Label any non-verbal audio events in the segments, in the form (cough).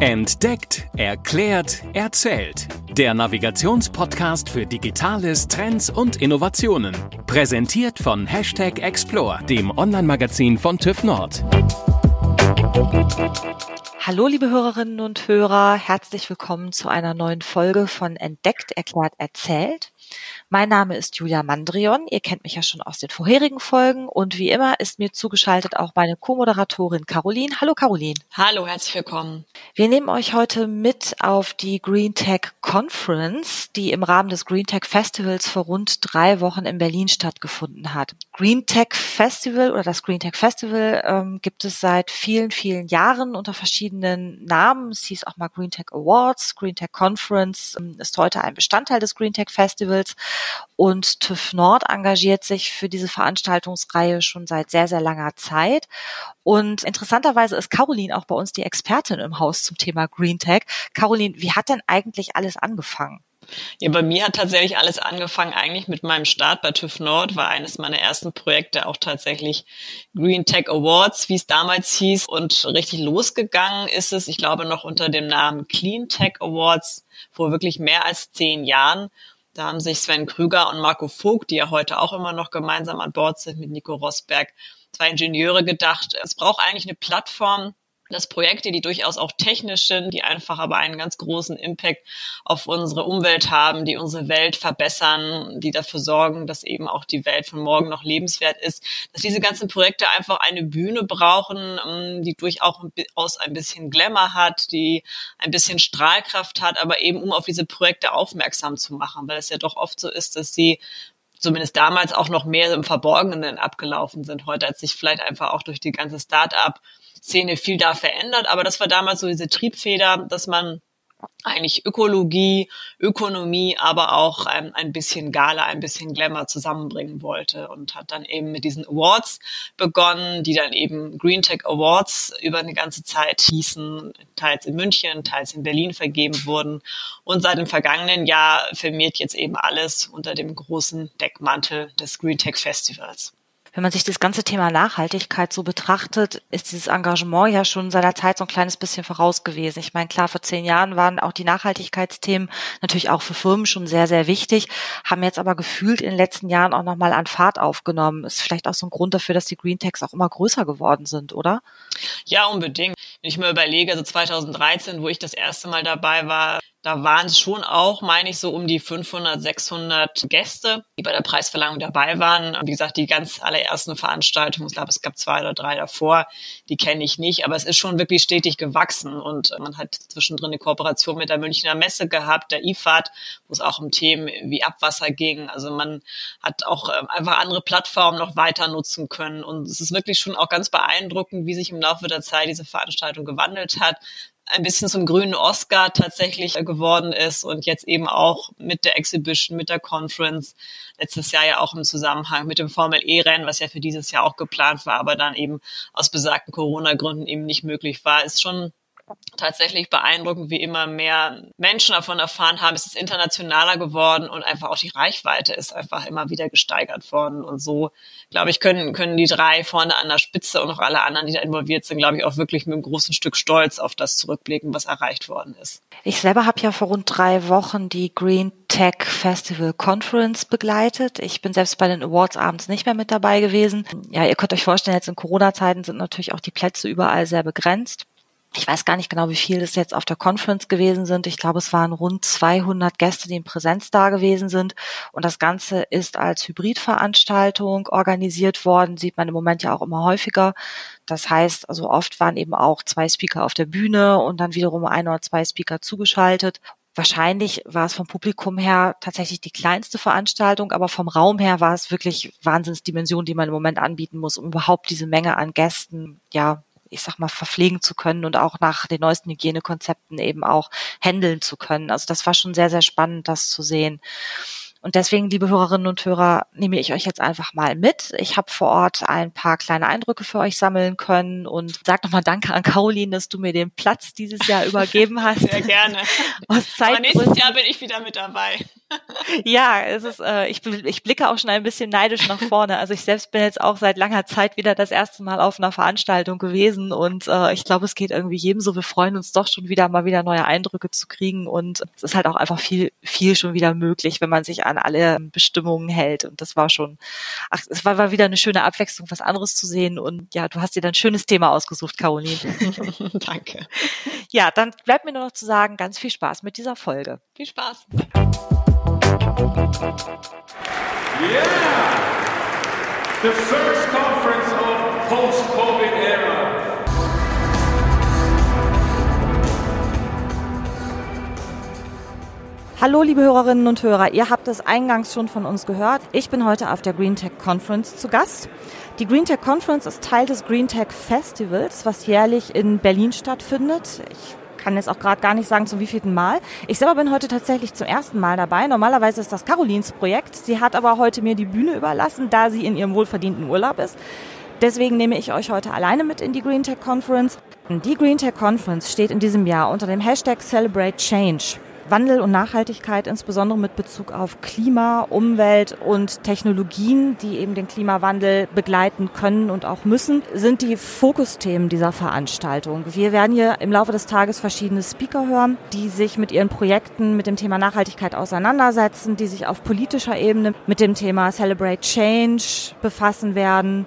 Entdeckt, erklärt, erzählt. Der Navigationspodcast für Digitales, Trends und Innovationen. Präsentiert von Hashtag Explore, dem Online-Magazin von TÜV Nord. Hallo, liebe Hörerinnen und Hörer. Herzlich willkommen zu einer neuen Folge von Entdeckt, erklärt, erzählt. Mein Name ist Julia Mandrion. Ihr kennt mich ja schon aus den vorherigen Folgen und wie immer ist mir zugeschaltet auch meine Co-Moderatorin Caroline. Hallo Caroline. Hallo, herzlich willkommen. Wir nehmen euch heute mit auf die Green Tech Conference, die im Rahmen des Green Tech Festivals vor rund drei Wochen in Berlin stattgefunden hat. Green Tech Festival oder das Green Tech Festival ähm, gibt es seit vielen, vielen Jahren unter verschiedenen Namen. Es hieß auch mal Green Tech Awards. Green Tech Conference ähm, ist heute ein Bestandteil des Green Tech Festivals. Und TÜV Nord engagiert sich für diese Veranstaltungsreihe schon seit sehr, sehr langer Zeit. Und interessanterweise ist Caroline auch bei uns die Expertin im Haus zum Thema Green Tech. Caroline, wie hat denn eigentlich alles angefangen? Ja, bei mir hat tatsächlich alles angefangen eigentlich mit meinem Start bei TÜV Nord, war eines meiner ersten Projekte auch tatsächlich Green Tech Awards, wie es damals hieß. Und richtig losgegangen ist es, ich glaube, noch unter dem Namen Clean Tech Awards vor wirklich mehr als zehn Jahren. Da haben sich Sven Krüger und Marco Vogt, die ja heute auch immer noch gemeinsam an Bord sind mit Nico Rosberg, zwei Ingenieure gedacht, es braucht eigentlich eine Plattform, dass Projekte, die durchaus auch technisch sind, die einfach aber einen ganz großen Impact auf unsere Umwelt haben, die unsere Welt verbessern, die dafür sorgen, dass eben auch die Welt von morgen noch lebenswert ist, dass diese ganzen Projekte einfach eine Bühne brauchen, ähm, die durchaus ein bisschen Glamour hat, die ein bisschen Strahlkraft hat, aber eben um auf diese Projekte aufmerksam zu machen, weil es ja doch oft so ist, dass sie zumindest damals auch noch mehr im Verborgenen abgelaufen sind. Heute hat sich vielleicht einfach auch durch die ganze Start-up Szene viel da verändert, aber das war damals so diese Triebfeder, dass man eigentlich Ökologie, Ökonomie, aber auch ein, ein bisschen Gala, ein bisschen Glamour zusammenbringen wollte und hat dann eben mit diesen Awards begonnen, die dann eben Green Tech Awards über eine ganze Zeit hießen, teils in München, teils in Berlin vergeben wurden und seit dem vergangenen Jahr firmiert jetzt eben alles unter dem großen Deckmantel des Green Tech Festivals. Wenn man sich das ganze Thema Nachhaltigkeit so betrachtet, ist dieses Engagement ja schon seiner Zeit so ein kleines bisschen voraus gewesen. Ich meine, klar, vor zehn Jahren waren auch die Nachhaltigkeitsthemen natürlich auch für Firmen schon sehr, sehr wichtig, haben jetzt aber gefühlt in den letzten Jahren auch nochmal an Fahrt aufgenommen. Ist vielleicht auch so ein Grund dafür, dass die Green Techs auch immer größer geworden sind, oder? Ja, unbedingt. Wenn ich mir überlege, also 2013, wo ich das erste Mal dabei war, da waren es schon auch, meine ich, so um die 500, 600 Gäste, die bei der Preisverleihung dabei waren. Wie gesagt, die ganz allerersten Veranstaltungen, ich glaube, es gab zwei oder drei davor, die kenne ich nicht, aber es ist schon wirklich stetig gewachsen und man hat zwischendrin eine Kooperation mit der Münchner Messe gehabt, der IFAD, wo es auch um Themen wie Abwasser ging. Also man hat auch ähm, einfach andere Plattformen noch weiter nutzen können und es ist wirklich schon auch ganz beeindruckend, wie sich im Laufe der Zeit diese Veranstaltung gewandelt hat ein bisschen zum grünen Oscar tatsächlich geworden ist und jetzt eben auch mit der Exhibition, mit der Conference, letztes Jahr ja auch im Zusammenhang mit dem Formel E-Rennen, was ja für dieses Jahr auch geplant war, aber dann eben aus besagten Corona-Gründen eben nicht möglich war, ist schon tatsächlich beeindruckend, wie immer mehr Menschen davon erfahren haben. Es ist internationaler geworden und einfach auch die Reichweite ist einfach immer wieder gesteigert worden. Und so, glaube ich, können, können die drei vorne an der Spitze und auch alle anderen, die da involviert sind, glaube ich, auch wirklich mit einem großen Stück Stolz auf das zurückblicken, was erreicht worden ist. Ich selber habe ja vor rund drei Wochen die Green Tech Festival Conference begleitet. Ich bin selbst bei den Awards abends nicht mehr mit dabei gewesen. Ja, ihr könnt euch vorstellen, jetzt in Corona-Zeiten sind natürlich auch die Plätze überall sehr begrenzt ich weiß gar nicht genau, wie viel das jetzt auf der Conference gewesen sind. Ich glaube, es waren rund 200 Gäste, die in Präsenz da gewesen sind. Und das Ganze ist als Hybridveranstaltung organisiert worden. Sieht man im Moment ja auch immer häufiger. Das heißt, also oft waren eben auch zwei Speaker auf der Bühne und dann wiederum ein oder zwei Speaker zugeschaltet. Wahrscheinlich war es vom Publikum her tatsächlich die kleinste Veranstaltung, aber vom Raum her war es wirklich Wahnsinnsdimension, die man im Moment anbieten muss, um überhaupt diese Menge an Gästen, ja, ich sag mal, verpflegen zu können und auch nach den neuesten Hygienekonzepten eben auch handeln zu können. Also das war schon sehr, sehr spannend, das zu sehen. Und deswegen, liebe Hörerinnen und Hörer, nehme ich euch jetzt einfach mal mit. Ich habe vor Ort ein paar kleine Eindrücke für euch sammeln können und sag nochmal Danke an Caroline, dass du mir den Platz dieses Jahr (laughs) übergeben hast. Sehr gerne. Aber nächstes Jahr bin ich wieder mit dabei. (laughs) ja, es ist, äh, ich, ich blicke auch schon ein bisschen neidisch nach vorne. Also ich selbst bin jetzt auch seit langer Zeit wieder das erste Mal auf einer Veranstaltung gewesen und äh, ich glaube, es geht irgendwie jedem so. Wir freuen uns doch schon wieder mal wieder neue Eindrücke zu kriegen und es ist halt auch einfach viel, viel schon wieder möglich, wenn man sich an alle Bestimmungen hält. Und das war schon, ach, es war, war wieder eine schöne Abwechslung, was anderes zu sehen. Und ja, du hast dir dann ein schönes Thema ausgesucht, Caroline. (laughs) Danke. Ja, dann bleibt mir nur noch zu sagen, ganz viel Spaß mit dieser Folge. Viel Spaß. Yeah! The first conference of post-COVID Hallo liebe Hörerinnen und Hörer, ihr habt es eingangs schon von uns gehört. Ich bin heute auf der Green Tech Conference zu Gast. Die Green Tech Conference ist Teil des Green Tech Festivals, was jährlich in Berlin stattfindet. Ich kann jetzt auch gerade gar nicht sagen, zum wievielten Mal. Ich selber bin heute tatsächlich zum ersten Mal dabei. Normalerweise ist das Carolins Projekt. Sie hat aber heute mir die Bühne überlassen, da sie in ihrem wohlverdienten Urlaub ist. Deswegen nehme ich euch heute alleine mit in die Green Tech Conference. Die Green Tech Conference steht in diesem Jahr unter dem Hashtag Celebrate Change. Wandel und Nachhaltigkeit, insbesondere mit Bezug auf Klima, Umwelt und Technologien, die eben den Klimawandel begleiten können und auch müssen, sind die Fokusthemen dieser Veranstaltung. Wir werden hier im Laufe des Tages verschiedene Speaker hören, die sich mit ihren Projekten mit dem Thema Nachhaltigkeit auseinandersetzen, die sich auf politischer Ebene mit dem Thema Celebrate Change befassen werden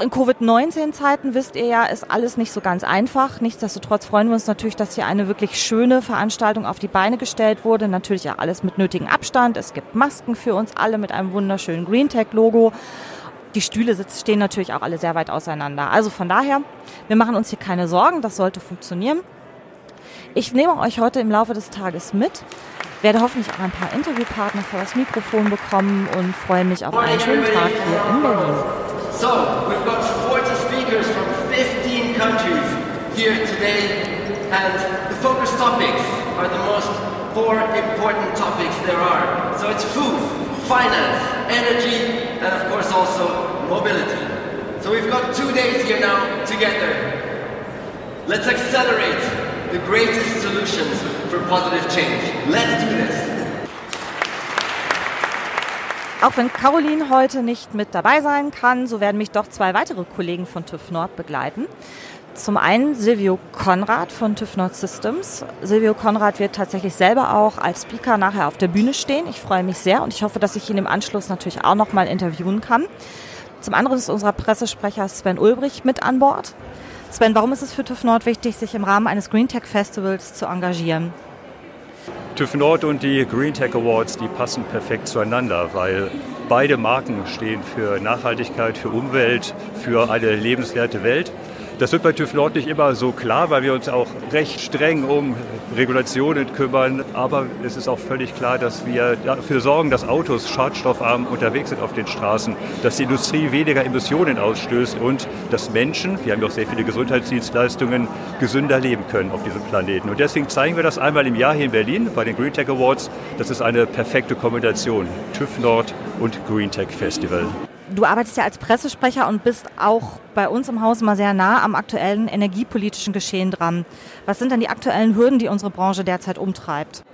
in Covid-19-Zeiten, wisst ihr ja, ist alles nicht so ganz einfach. Nichtsdestotrotz freuen wir uns natürlich, dass hier eine wirklich schöne Veranstaltung auf die Beine gestellt wurde. Natürlich ja alles mit nötigem Abstand. Es gibt Masken für uns alle mit einem wunderschönen Green Tech-Logo. Die Stühle stehen natürlich auch alle sehr weit auseinander. Also von daher, wir machen uns hier keine Sorgen, das sollte funktionieren. Ich nehme euch heute im Laufe des Tages mit, werde hoffentlich auch ein paar Interviewpartner vor das Mikrofon bekommen und freue mich auf einen schönen Tag hier in Berlin. So, we've got 40 speakers from 15 countries here today, and the focus topics are the most four important topics there are. So it's food, finance, energy, and of course also mobility. So we've got two days here now together. Let's accelerate the greatest solutions for positive change. Let's do this. Auch wenn Caroline heute nicht mit dabei sein kann, so werden mich doch zwei weitere Kollegen von TÜV Nord begleiten. Zum einen Silvio Konrad von TÜV Nord Systems. Silvio Konrad wird tatsächlich selber auch als Speaker nachher auf der Bühne stehen. Ich freue mich sehr und ich hoffe, dass ich ihn im Anschluss natürlich auch noch mal interviewen kann. Zum anderen ist unser Pressesprecher Sven Ulbrich mit an Bord. Sven, warum ist es für TÜV Nord wichtig, sich im Rahmen eines Green Tech Festivals zu engagieren? TÜV Nord und die Green Tech Awards, die passen perfekt zueinander, weil beide Marken stehen für Nachhaltigkeit, für Umwelt, für eine lebenswerte Welt. Das wird bei TÜV Nord nicht immer so klar, weil wir uns auch recht streng um Regulationen kümmern. Aber es ist auch völlig klar, dass wir dafür sorgen, dass Autos schadstoffarm unterwegs sind auf den Straßen, dass die Industrie weniger Emissionen ausstößt und dass Menschen, wir haben ja auch sehr viele Gesundheitsdienstleistungen, gesünder leben können auf diesem Planeten. Und deswegen zeigen wir das einmal im Jahr hier in Berlin bei den Green Tech Awards. Das ist eine perfekte Kombination. TÜV Nord und Green Tech Festival. Du arbeitest ja als Pressesprecher und bist auch bei uns im Haus mal sehr nah am aktuellen energiepolitischen Geschehen dran. Was sind denn die aktuellen Hürden, die unsere Branche derzeit umtreibt?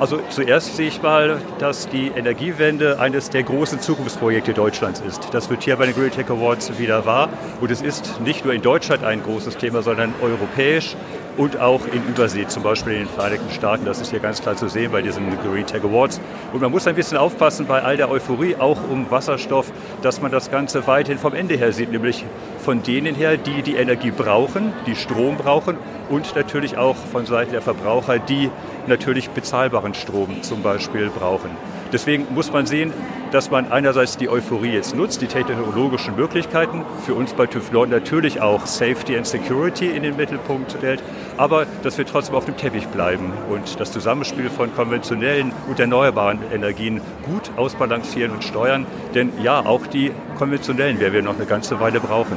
Also zuerst sehe ich mal, dass die Energiewende eines der großen Zukunftsprojekte Deutschlands ist. Das wird hier bei den Green Tech Awards wieder wahr. Und es ist nicht nur in Deutschland ein großes Thema, sondern europäisch und auch in Übersee, zum Beispiel in den Vereinigten Staaten. Das ist hier ganz klar zu sehen bei diesen Green Tech Awards. Und man muss ein bisschen aufpassen bei all der Euphorie, auch um Wasserstoff, dass man das Ganze weiterhin vom Ende her sieht, nämlich von denen her, die die Energie brauchen, die Strom brauchen und natürlich auch von Seiten der Verbraucher, die natürlich bezahlbaren Strom zum Beispiel brauchen. Deswegen muss man sehen, dass man einerseits die Euphorie jetzt nutzt, die technologischen Möglichkeiten, für uns bei TÜV Nord natürlich auch Safety and Security in den Mittelpunkt stellt, aber dass wir trotzdem auf dem Teppich bleiben und das Zusammenspiel von konventionellen und erneuerbaren Energien gut ausbalancieren und steuern. Denn ja, auch die konventionellen werden wir noch eine ganze Weile brauchen.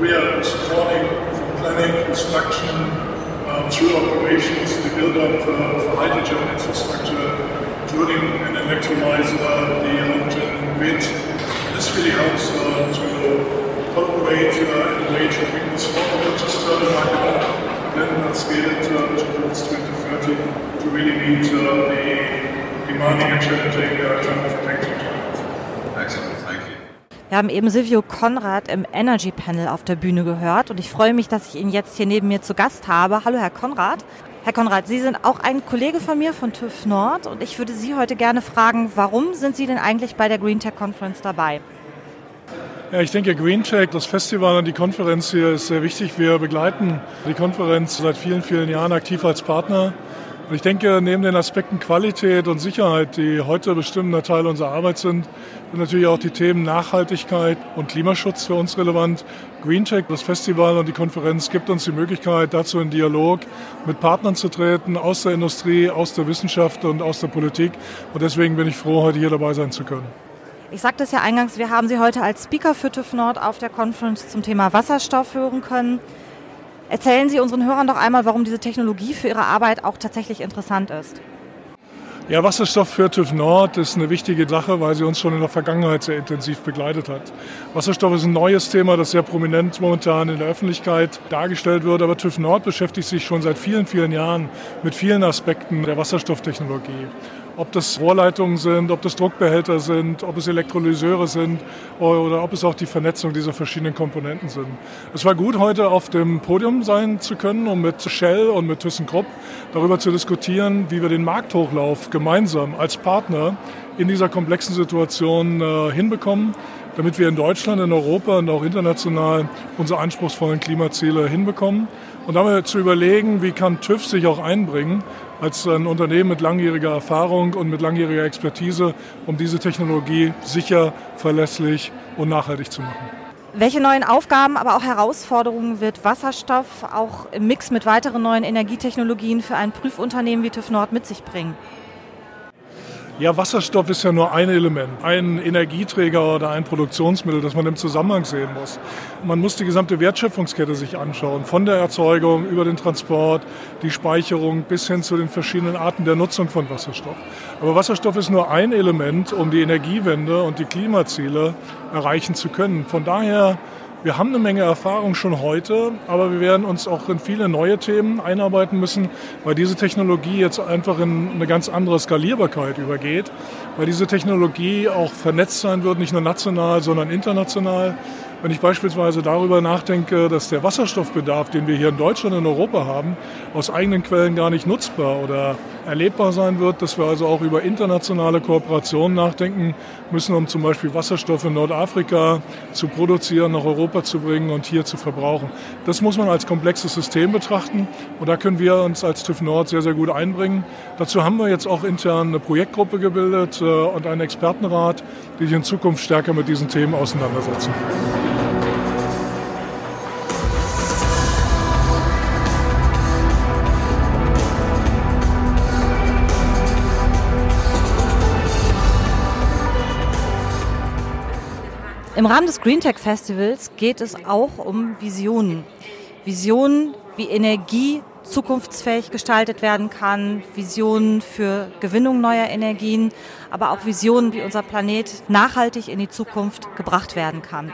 We are supporting planning, construction, uh, through operations, the build-up uh, of hydrogen infrastructure including electrolyzer, the grid. And this really helps to collaborate uh, in a just turn the market up, then scale it towards 2030 to really meet uh, the demanding and challenging uh, climate protection targets. Excellent, thank you. Wir haben eben Silvio Konrad im Energy Panel auf der Bühne gehört und ich freue mich, dass ich ihn jetzt hier neben mir zu Gast habe. Hallo, Herr Konrad. Herr Konrad, Sie sind auch ein Kollege von mir von TÜV Nord und ich würde Sie heute gerne fragen, warum sind Sie denn eigentlich bei der Green Tech Conference dabei? Ja, ich denke, Green Tech, das Festival und die Konferenz hier ist sehr wichtig. Wir begleiten die Konferenz seit vielen, vielen Jahren aktiv als Partner. Und ich denke, neben den Aspekten Qualität und Sicherheit, die heute bestimmender Teil unserer Arbeit sind, sind natürlich auch die Themen Nachhaltigkeit und Klimaschutz für uns relevant. Green Tech, das Festival und die Konferenz gibt uns die Möglichkeit, dazu in Dialog mit Partnern zu treten, aus der Industrie, aus der Wissenschaft und aus der Politik. Und deswegen bin ich froh, heute hier dabei sein zu können. Ich sagte es ja eingangs, wir haben Sie heute als Speaker für TÜV Nord auf der Conference zum Thema Wasserstoff hören können. Erzählen Sie unseren Hörern doch einmal, warum diese Technologie für Ihre Arbeit auch tatsächlich interessant ist. Ja, Wasserstoff für TÜV Nord ist eine wichtige Sache, weil sie uns schon in der Vergangenheit sehr intensiv begleitet hat. Wasserstoff ist ein neues Thema, das sehr prominent momentan in der Öffentlichkeit dargestellt wird, aber TÜV Nord beschäftigt sich schon seit vielen, vielen Jahren mit vielen Aspekten der Wasserstofftechnologie ob das Rohrleitungen sind, ob das Druckbehälter sind, ob es Elektrolyseure sind oder ob es auch die Vernetzung dieser verschiedenen Komponenten sind. Es war gut, heute auf dem Podium sein zu können, um mit Shell und mit ThyssenKrupp darüber zu diskutieren, wie wir den Markthochlauf gemeinsam als Partner in dieser komplexen Situation äh, hinbekommen, damit wir in Deutschland, in Europa und auch international unsere anspruchsvollen Klimaziele hinbekommen. Und damit zu überlegen, wie kann TÜV sich auch einbringen als ein Unternehmen mit langjähriger Erfahrung und mit langjähriger Expertise, um diese Technologie sicher, verlässlich und nachhaltig zu machen. Welche neuen Aufgaben, aber auch Herausforderungen wird Wasserstoff auch im Mix mit weiteren neuen Energietechnologien für ein Prüfunternehmen wie TÜV Nord mit sich bringen? Ja, Wasserstoff ist ja nur ein Element, ein Energieträger oder ein Produktionsmittel, das man im Zusammenhang sehen muss. Man muss die gesamte Wertschöpfungskette sich anschauen, von der Erzeugung über den Transport, die Speicherung bis hin zu den verschiedenen Arten der Nutzung von Wasserstoff. Aber Wasserstoff ist nur ein Element, um die Energiewende und die Klimaziele erreichen zu können. Von daher wir haben eine Menge Erfahrung schon heute, aber wir werden uns auch in viele neue Themen einarbeiten müssen, weil diese Technologie jetzt einfach in eine ganz andere Skalierbarkeit übergeht, weil diese Technologie auch vernetzt sein wird, nicht nur national, sondern international. Wenn ich beispielsweise darüber nachdenke, dass der Wasserstoffbedarf, den wir hier in Deutschland und Europa haben, aus eigenen Quellen gar nicht nutzbar oder erlebbar sein wird, dass wir also auch über internationale Kooperationen nachdenken müssen, um zum Beispiel Wasserstoff in Nordafrika zu produzieren, nach Europa zu bringen und hier zu verbrauchen. Das muss man als komplexes System betrachten und da können wir uns als TÜV Nord sehr, sehr gut einbringen. Dazu haben wir jetzt auch intern eine Projektgruppe gebildet äh, und einen Expertenrat, die sich in Zukunft stärker mit diesen Themen auseinandersetzen. Im Rahmen des Green Tech Festivals geht es auch um Visionen. Visionen, wie Energie zukunftsfähig gestaltet werden kann, Visionen für Gewinnung neuer Energien, aber auch Visionen, wie unser Planet nachhaltig in die Zukunft gebracht werden kann.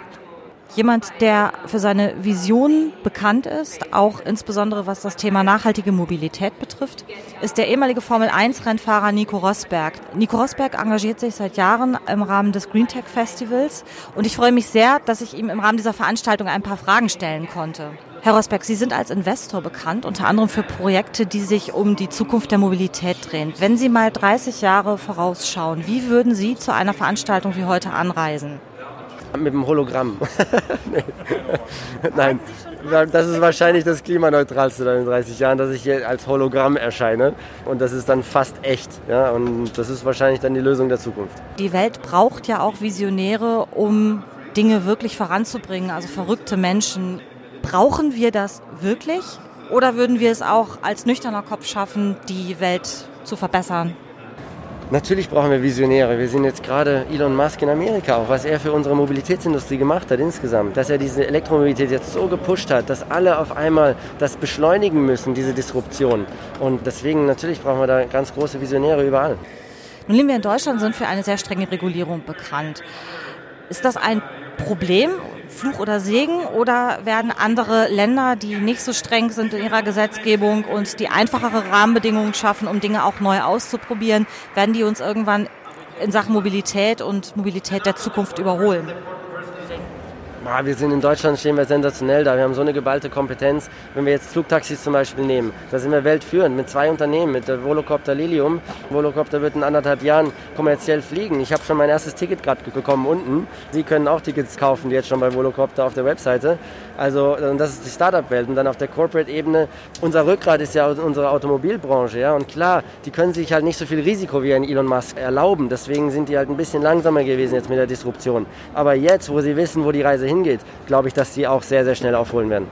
Jemand, der für seine Visionen bekannt ist, auch insbesondere was das Thema nachhaltige Mobilität betrifft, ist der ehemalige Formel-1-Rennfahrer Nico Rosberg. Nico Rosberg engagiert sich seit Jahren im Rahmen des Green Tech Festivals und ich freue mich sehr, dass ich ihm im Rahmen dieser Veranstaltung ein paar Fragen stellen konnte. Herr Rosberg, Sie sind als Investor bekannt, unter anderem für Projekte, die sich um die Zukunft der Mobilität drehen. Wenn Sie mal 30 Jahre vorausschauen, wie würden Sie zu einer Veranstaltung wie heute anreisen? Mit dem Hologramm. (laughs) Nein, das ist wahrscheinlich das klimaneutralste dann in 30 Jahren, dass ich hier als Hologramm erscheine. Und das ist dann fast echt. Ja? Und das ist wahrscheinlich dann die Lösung der Zukunft. Die Welt braucht ja auch Visionäre, um Dinge wirklich voranzubringen, also verrückte Menschen. Brauchen wir das wirklich? Oder würden wir es auch als nüchterner Kopf schaffen, die Welt zu verbessern? Natürlich brauchen wir Visionäre. Wir sehen jetzt gerade Elon Musk in Amerika, auch was er für unsere Mobilitätsindustrie gemacht hat insgesamt. Dass er diese Elektromobilität jetzt so gepusht hat, dass alle auf einmal das beschleunigen müssen, diese Disruption. Und deswegen natürlich brauchen wir da ganz große Visionäre überall. Nun leben wir in Deutschland, sind für eine sehr strenge Regulierung bekannt. Ist das ein Problem, Fluch oder Segen, oder werden andere Länder, die nicht so streng sind in ihrer Gesetzgebung und die einfachere Rahmenbedingungen schaffen, um Dinge auch neu auszuprobieren, werden die uns irgendwann in Sachen Mobilität und Mobilität der Zukunft überholen? Boah, wir sind in Deutschland, stehen wir sensationell da. Wir haben so eine geballte Kompetenz. Wenn wir jetzt Flugtaxis zum Beispiel nehmen, da sind wir weltführend mit zwei Unternehmen, mit der Volocopter Lilium. Volocopter wird in anderthalb Jahren kommerziell fliegen. Ich habe schon mein erstes Ticket gerade bekommen unten. Sie können auch Tickets kaufen, die jetzt schon bei Volocopter auf der Webseite. Also das ist die Startup-Welt. Und dann auf der Corporate-Ebene, unser Rückgrat ist ja unsere Automobilbranche. Ja? Und klar, die können sich halt nicht so viel Risiko wie ein Elon Musk erlauben. Deswegen sind die halt ein bisschen langsamer gewesen jetzt mit der Disruption. Aber jetzt, wo sie wissen, wo die Reise hingeht, glaube ich, dass sie auch sehr, sehr schnell aufholen werden.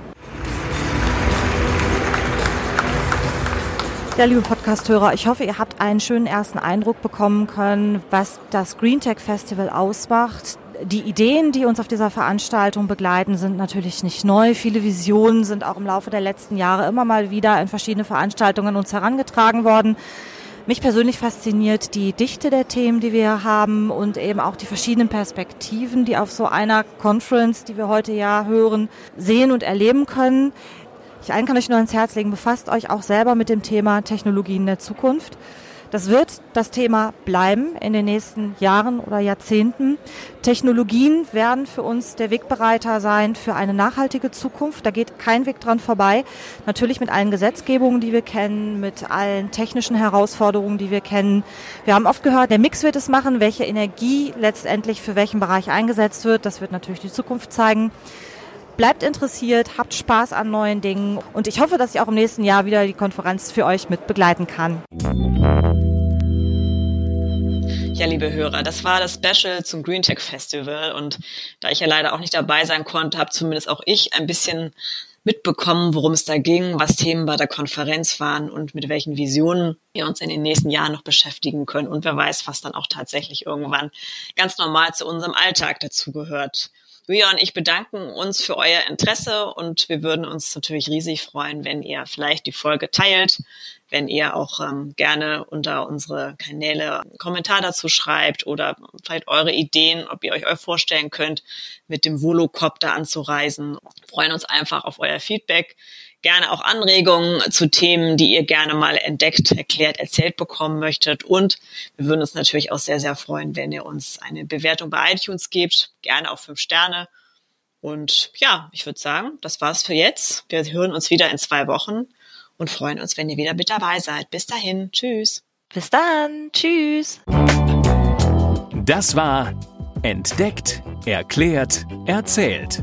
Ja, liebe Podcast-Hörer, ich hoffe, ihr habt einen schönen ersten Eindruck bekommen können, was das Green Tech Festival ausmacht die Ideen, die uns auf dieser Veranstaltung begleiten, sind natürlich nicht neu. Viele Visionen sind auch im Laufe der letzten Jahre immer mal wieder in verschiedene Veranstaltungen uns herangetragen worden. Mich persönlich fasziniert die Dichte der Themen, die wir haben und eben auch die verschiedenen Perspektiven, die auf so einer Conference, die wir heute ja hören, sehen und erleben können. Ich kann euch nur ans Herz legen, befasst euch auch selber mit dem Thema Technologien der Zukunft. Das wird das Thema bleiben in den nächsten Jahren oder Jahrzehnten. Technologien werden für uns der Wegbereiter sein für eine nachhaltige Zukunft. Da geht kein Weg dran vorbei. Natürlich mit allen Gesetzgebungen, die wir kennen, mit allen technischen Herausforderungen, die wir kennen. Wir haben oft gehört, der Mix wird es machen, welche Energie letztendlich für welchen Bereich eingesetzt wird. Das wird natürlich die Zukunft zeigen. Bleibt interessiert, habt Spaß an neuen Dingen und ich hoffe, dass ich auch im nächsten Jahr wieder die Konferenz für euch mit begleiten kann. Ja, liebe Hörer, das war das Special zum Green Tech Festival und da ich ja leider auch nicht dabei sein konnte, habe zumindest auch ich ein bisschen mitbekommen, worum es da ging, was Themen bei der Konferenz waren und mit welchen Visionen wir uns in den nächsten Jahren noch beschäftigen können und wer weiß, was dann auch tatsächlich irgendwann ganz normal zu unserem Alltag dazugehört. Julia und ich bedanken uns für euer Interesse und wir würden uns natürlich riesig freuen, wenn ihr vielleicht die Folge teilt, wenn ihr auch ähm, gerne unter unsere Kanäle einen Kommentar dazu schreibt oder vielleicht eure Ideen, ob ihr euch vorstellen könnt, mit dem Volocopter anzureisen. Wir freuen uns einfach auf euer Feedback gerne auch Anregungen zu Themen, die ihr gerne mal entdeckt, erklärt, erzählt bekommen möchtet. Und wir würden uns natürlich auch sehr, sehr freuen, wenn ihr uns eine Bewertung bei iTunes gebt, gerne auch fünf Sterne. Und ja, ich würde sagen, das war's für jetzt. Wir hören uns wieder in zwei Wochen und freuen uns, wenn ihr wieder mit dabei seid. Bis dahin, tschüss. Bis dann, tschüss. Das war Entdeckt, Erklärt, Erzählt